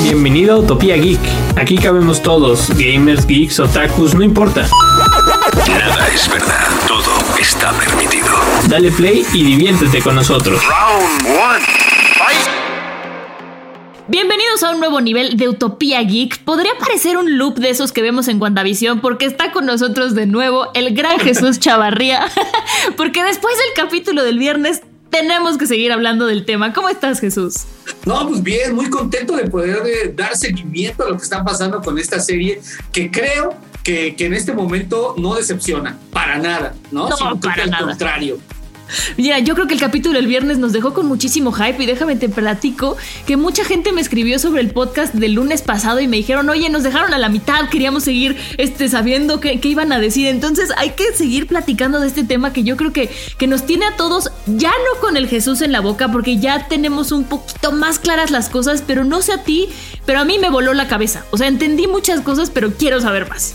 Bienvenido a Utopía Geek. Aquí cabemos todos, gamers, geeks, otakus, no importa. Nada es verdad, todo está permitido. Dale play y diviértete con nosotros. Round one. Fight. Bienvenidos a un nuevo nivel de Utopía Geek. Podría parecer un loop de esos que vemos en WandaVision porque está con nosotros de nuevo el gran Jesús Chavarría. porque después del capítulo del viernes tenemos que seguir hablando del tema. ¿Cómo estás, Jesús? No, pues bien, muy contento de poder eh, dar seguimiento a lo que está pasando con esta serie que creo que, que en este momento no decepciona para nada, ¿no? No, Sino que para al nada. contrario. Mira, yo creo que el capítulo del viernes nos dejó con muchísimo hype y déjame te platico que mucha gente me escribió sobre el podcast del lunes pasado y me dijeron, oye, nos dejaron a la mitad, queríamos seguir este, sabiendo qué, qué iban a decir. Entonces hay que seguir platicando de este tema que yo creo que, que nos tiene a todos, ya no con el Jesús en la boca, porque ya tenemos un poquito más claras las cosas, pero no sé a ti, pero a mí me voló la cabeza. O sea, entendí muchas cosas, pero quiero saber más.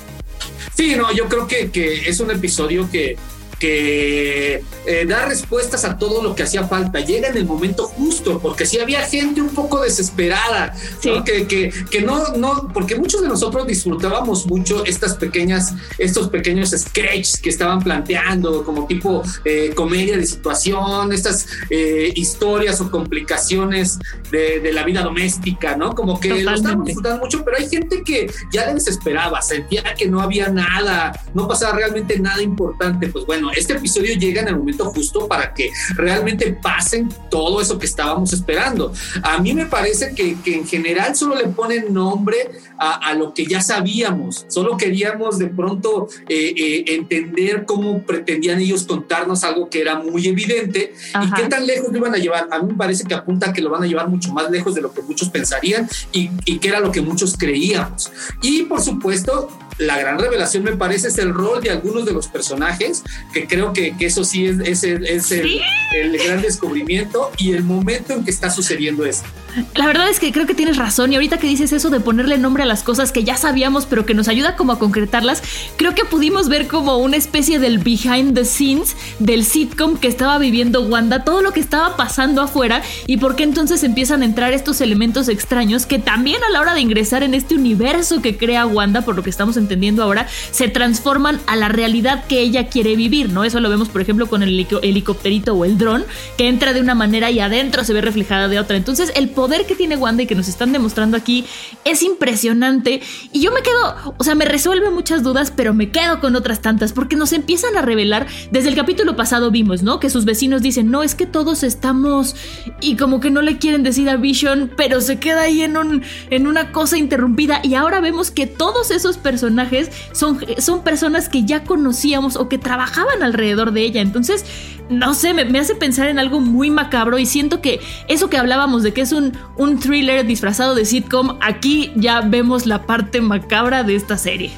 Sí, no, yo creo que, que es un episodio que, que eh, da respuestas a todo lo que hacía falta. Llega en el momento justo, porque si había gente un poco desesperada, Sí. ¿no? Que, que, que no, no, porque muchos de nosotros disfrutábamos mucho estas pequeñas, estos pequeños sketches que estaban planteando, como tipo eh, comedia de situación, estas eh, historias o complicaciones de, de la vida doméstica, ¿no? Como que lo estábamos Totalmente. disfrutando mucho, pero hay gente que ya desesperaba, sentía que no había nada, no pasaba realmente nada importante. Pues bueno, este episodio llega en el momento justo para que realmente pasen todo eso que estábamos esperando. A mí me parece que, que en general solo le ponen nombre a, a lo que ya sabíamos, solo queríamos de pronto eh, eh, entender cómo pretendían ellos contarnos algo que era muy evidente y qué tan lejos lo iban a llevar. A mí me parece que apunta a que lo van a llevar mucho más lejos de lo que muchos pensarían y, y que era lo que muchos creíamos. Y por supuesto, la gran revelación me parece es el rol de algunos de los personajes, que creo que, que eso sí es, es el- es el, Sí. el gran descubrimiento y el momento en que está sucediendo esto. La verdad es que creo que tienes razón y ahorita que dices eso de ponerle nombre a las cosas que ya sabíamos pero que nos ayuda como a concretarlas, creo que pudimos ver como una especie del behind the scenes del sitcom que estaba viviendo Wanda, todo lo que estaba pasando afuera y por qué entonces empiezan a entrar estos elementos extraños que también a la hora de ingresar en este universo que crea Wanda, por lo que estamos entendiendo ahora, se transforman a la realidad que ella quiere vivir, ¿no? Eso lo vemos por ejemplo con el helico- helicópterito o el dron que entra de una manera y adentro se ve reflejada de otra. Entonces el poder que tiene Wanda y que nos están demostrando aquí es impresionante y yo me quedo, o sea, me resuelve muchas dudas, pero me quedo con otras tantas porque nos empiezan a revelar, desde el capítulo pasado vimos, ¿no? Que sus vecinos dicen, no, es que todos estamos y como que no le quieren decir a Vision, pero se queda ahí en, un, en una cosa interrumpida y ahora vemos que todos esos personajes son, son personas que ya conocíamos o que trabajaban alrededor de ella. Entonces, no sé, me hace pensar en algo muy macabro y siento que eso que hablábamos de que es un, un thriller disfrazado de sitcom, aquí ya vemos la parte macabra de esta serie.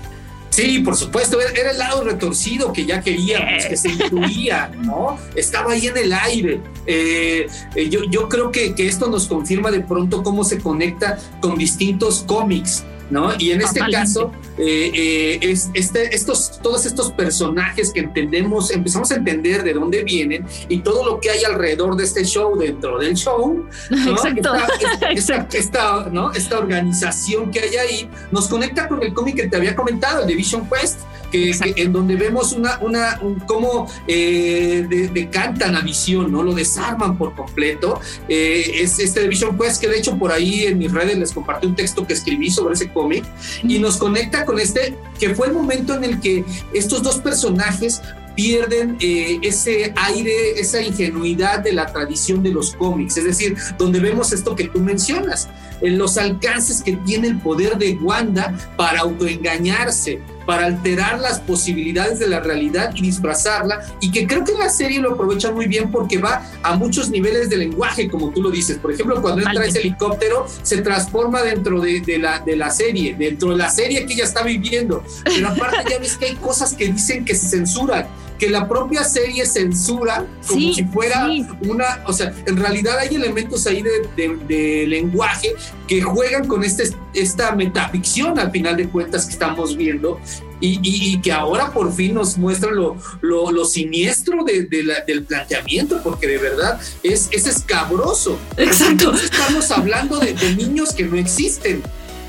Sí, por supuesto, era- el lado retorcido que ya queríamos, que se incluía, ¿no? Estaba ahí en el aire. Eh, yo, yo creo que, que esto nos confirma de pronto cómo se conecta con distintos cómics. ¿No? Y en este Totalmente. caso, eh, eh, es, este, estos, todos estos personajes que entendemos, empezamos a entender de dónde vienen y todo lo que hay alrededor de este show, dentro del show, ¿no? Exacto. Esta, esta- Exacto. esta, ¿no? esta organización que hay ahí nos conecta con el cómic que te había comentado, el de Vision Quest, que, que- en donde vemos una, una, un- cómo eh, de- decantan a Visión, ¿no? Lo desarman por completo. Eh, es este de Vision Quest, que de hecho por ahí en mis redes les compartí un texto que escribí sobre ese cómic y nos conecta con este, que fue el momento en el que estos dos personajes pierden eh, ese aire, esa ingenuidad de la tradición de los cómics, es decir, donde vemos esto que tú mencionas, en los alcances que tiene el poder de Wanda para autoengañarse, para alterar las posibilidades de la realidad y disfrazarla, y que creo que la serie lo aprovecha muy bien porque va a muchos niveles de lenguaje, como tú lo dices. Por ejemplo, cuando entra ese helicóptero, se transforma dentro de, la, de la serie, dentro de la serie que ella está viviendo. Pero aparte ya ves que hay cosas que dicen que se censuran que la propia serie censura como si fuera una, o sea, en realidad hay elementos ahí de, lenguaje que juegan con este, esta metaficción al final de cuentas que estamos viendo y, que ahora por fin nos muestra lo, lo, siniestro de, del planteamiento, porque de verdad es, es escabroso. Exacto. Estamos hablando de, niños que no existen.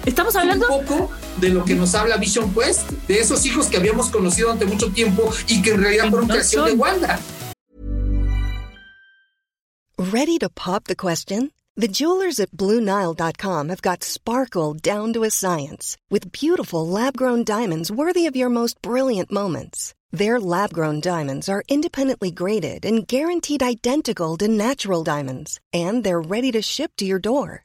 Estamos hablando un poco de lo que nos habla Vision Quest, de esos hijos que habíamos conocido durante mucho tiempo y que en realidad fueron creación de Wanda. Ready to pop the question? The jewelers at BlueNile.com have got sparkle down to a science with beautiful lab-grown diamonds worthy of your most brilliant moments. Their lab-grown diamonds are independently graded and guaranteed identical to natural diamonds, and they're ready to ship to your door.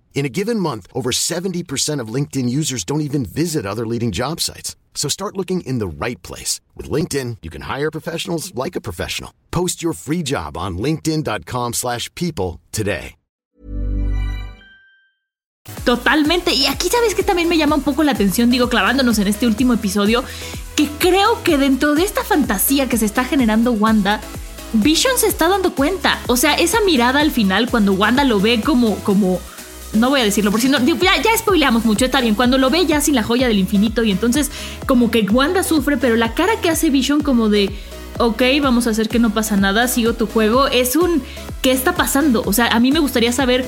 In a given month, over 70% of LinkedIn users don't even visit other leading job sites. So start looking in the right place. With LinkedIn, you can hire professionals like a professional. Post your free job on linkedin.com slash people today. Totalmente. Y aquí sabes que también me llama un poco la atención, digo, clavándonos en este último episodio, que creo que dentro de esta fantasía que se está generando Wanda, Vision se está dando cuenta. O sea, esa mirada al final, cuando Wanda lo ve como... como no voy a decirlo, por si no, ya, ya spoileamos mucho, está bien, cuando lo ve ya sin la joya del infinito y entonces como que Wanda sufre, pero la cara que hace Vision como de, ok, vamos a hacer que no pasa nada, sigo tu juego, es un, ¿qué está pasando? O sea, a mí me gustaría saber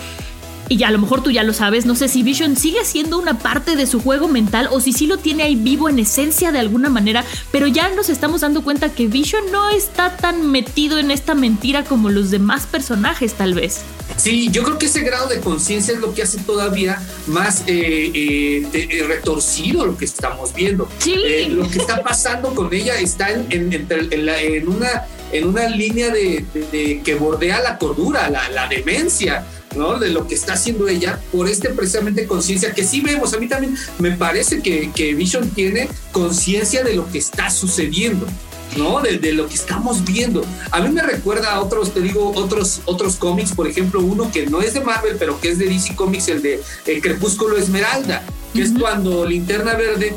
y ya a lo mejor tú ya lo sabes, no sé si Vision sigue siendo una parte de su juego mental o si sí lo tiene ahí vivo en esencia de alguna manera, pero ya nos estamos dando cuenta que Vision no está tan metido en esta mentira como los demás personajes tal vez. Sí, yo creo que ese grado de conciencia es lo que hace todavía más eh, eh, eh, retorcido lo que estamos viendo. Sí. lo que está pasando con ella está en, en, una, en una línea de, que bordea la cordura, la, la demencia. ¿No? De lo que está haciendo ella por este precisamente conciencia que sí vemos. A mí también me parece que, que Vision tiene conciencia de lo que está sucediendo. ¿no? De, lo que estamos viendo. A mí me recuerda a otros, te digo, otros, otros cómics, por ejemplo, uno que no es de Marvel, pero que es de DC Comics, el de el Crepúsculo Esmeralda, que es cuando Linterna Verde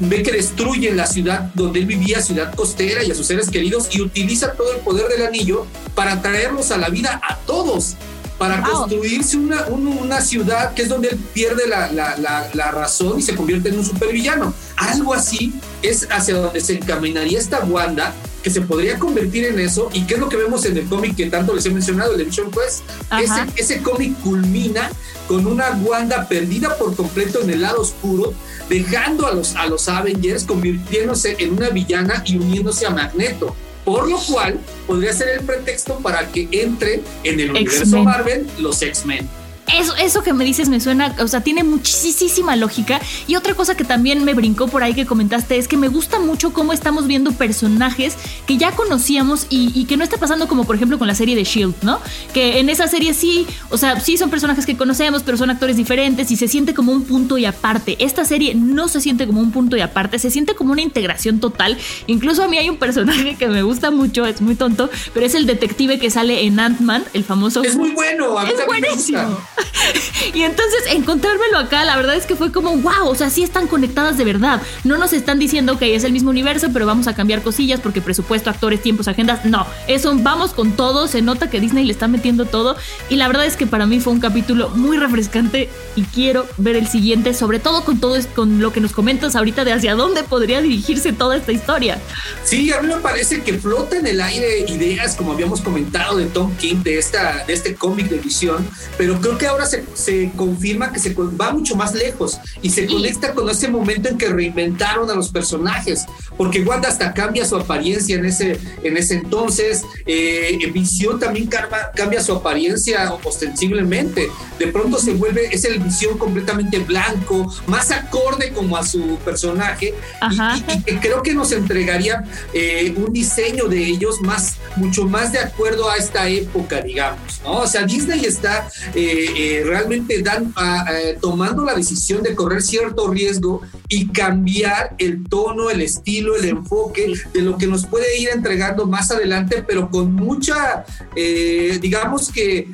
ve que destruye la ciudad donde él vivía, ciudad costera y a sus seres queridos, y utiliza todo el poder del anillo para traerlos a la vida a todos para construirse una, una, ciudad que es donde él pierde la, la, la, razón y se convierte en un supervillano. Algo así es hacia donde se encaminaría esta Wanda, que se podría convertir en eso, y qué es lo que vemos en el cómic que tanto les he mencionado, el Vision Quest. Ese, ese cómic culmina con una Wanda perdida por completo en el lado oscuro, dejando a los, a los Avengers, convirtiéndose en una villana y uniéndose a Magneto por lo cual podría ser el pretexto para que entre en el universo Marvel los X-Men. Eso, eso que me dices me suena, o sea, tiene muchísima lógica. Y otra cosa que también me brincó por ahí que comentaste es que me gusta mucho cómo estamos viendo personajes que ya conocíamos y, que no está pasando como por ejemplo con la serie de Shield, ¿no? Que en esa serie sí, o sea, sí son personajes que conocemos, pero son actores diferentes y se siente como un punto y aparte. Esta serie no se siente como un punto y aparte, se siente como una integración total. Incluso a mí hay un personaje que me gusta mucho, es muy tonto, pero es el detective que sale en Ant-Man, el famoso. Es muy bueno, a es buenísimo. y entonces encontrármelo acá, la verdad es que fue como, wow, o sea, sí están conectadas de verdad. No nos están diciendo que es el mismo universo, pero vamos a cambiar cosillas porque presupuesto, actores, tiempos, agendas. No, eso vamos con todo. Se nota que Disney le está metiendo todo. Y la verdad es que para mí fue un capítulo muy refrescante y quiero ver el siguiente, sobre todo con todo con lo que nos comentas ahorita de hacia dónde podría dirigirse toda esta historia. Sí, a mí me parece que flota en el aire ideas, como habíamos comentado, de Tom King, de, esta, de este cómic de visión, pero creo que ahora se, se, confirma que se va mucho más lejos y se conecta con ese momento en que reinventaron a los personajes. porque Wanda hasta cambia su apariencia en ese, en ese entonces, eh, Visión también cambia, su apariencia ostensiblemente, de pronto se vuelve, es el Visión completamente blanco, más acorde como a su personaje, y, creo que nos entregaría eh, un diseño de ellos más, mucho más de acuerdo a esta época, digamos, ¿no? O sea, Disney está eh, eh, realmente dan, tomando la decisión de correr cierto riesgo y cambiar el tono, el estilo, el enfoque de lo que nos puede ir entregando más adelante, pero con mucha, digamos que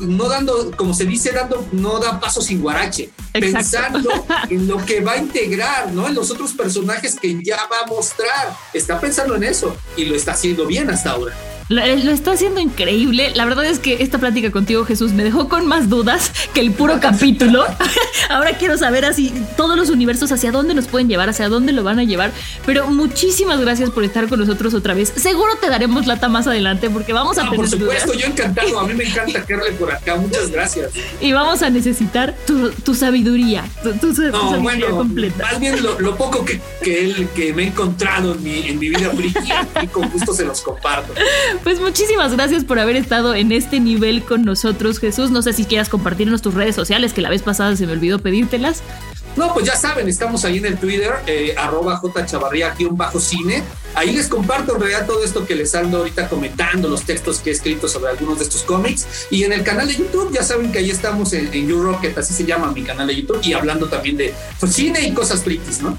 no dando, como se dice, dando, no da paso sin guarache, pensando en lo que va a integrar, ¿no? En los otros personajes que ya va a mostrar. Está pensando en eso y lo está haciendo bien hasta ahora. Lo, está haciendo increíble. La verdad es que esta plática contigo, Jesús, me dejó con más dudas que el puro capítulo. Ahora quiero saber así todos los universos hacia dónde nos pueden llevar, hacia dónde lo van a llevar. Pero muchísimas gracias por estar con nosotros otra vez. Seguro te daremos lata más adelante porque vamos a ah, Por supuesto, yo encantado. A mí me encanta quedarle por acá. Muchas gracias. Y vamos a necesitar tu, sabiduría, tu, sabiduría completa. Más bien lo, poco que, que, que me he encontrado en mi, en mi vida friki y con gusto se los comparto. Pues muchísimas gracias por haber estado en este nivel con nosotros, Jesús. No sé si quieras compartirnos tus redes sociales, que la vez pasada se me olvidó pedírtelas. No, pues ya saben, estamos ahí en el Twitter, eh, arroba jchavarría-cine. Ahí les comparto en realidad todo esto que les ando ahorita comentando, los textos que he escrito sobre algunos de estos cómics. Y en el canal de YouTube, ya saben que ahí estamos en, en YouRocket, así se llama mi canal de YouTube, y hablando también de pues, cine y cosas frikis, ¿no?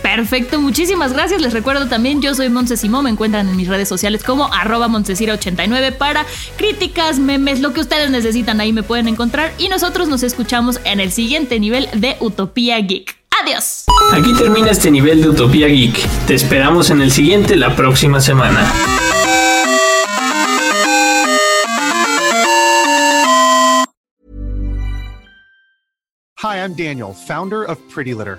Perfecto, muchísimas gracias. Les recuerdo también, yo soy Monse Me encuentran en mis redes sociales como arroba 89 para críticas, memes, lo que ustedes necesitan, ahí me pueden encontrar. Y nosotros nos escuchamos en el siguiente nivel de Utopía Geek. Adiós. Aquí termina este nivel de Utopía Geek. Te esperamos en el siguiente la próxima semana. Hi, I'm Daniel, founder of Pretty Litter.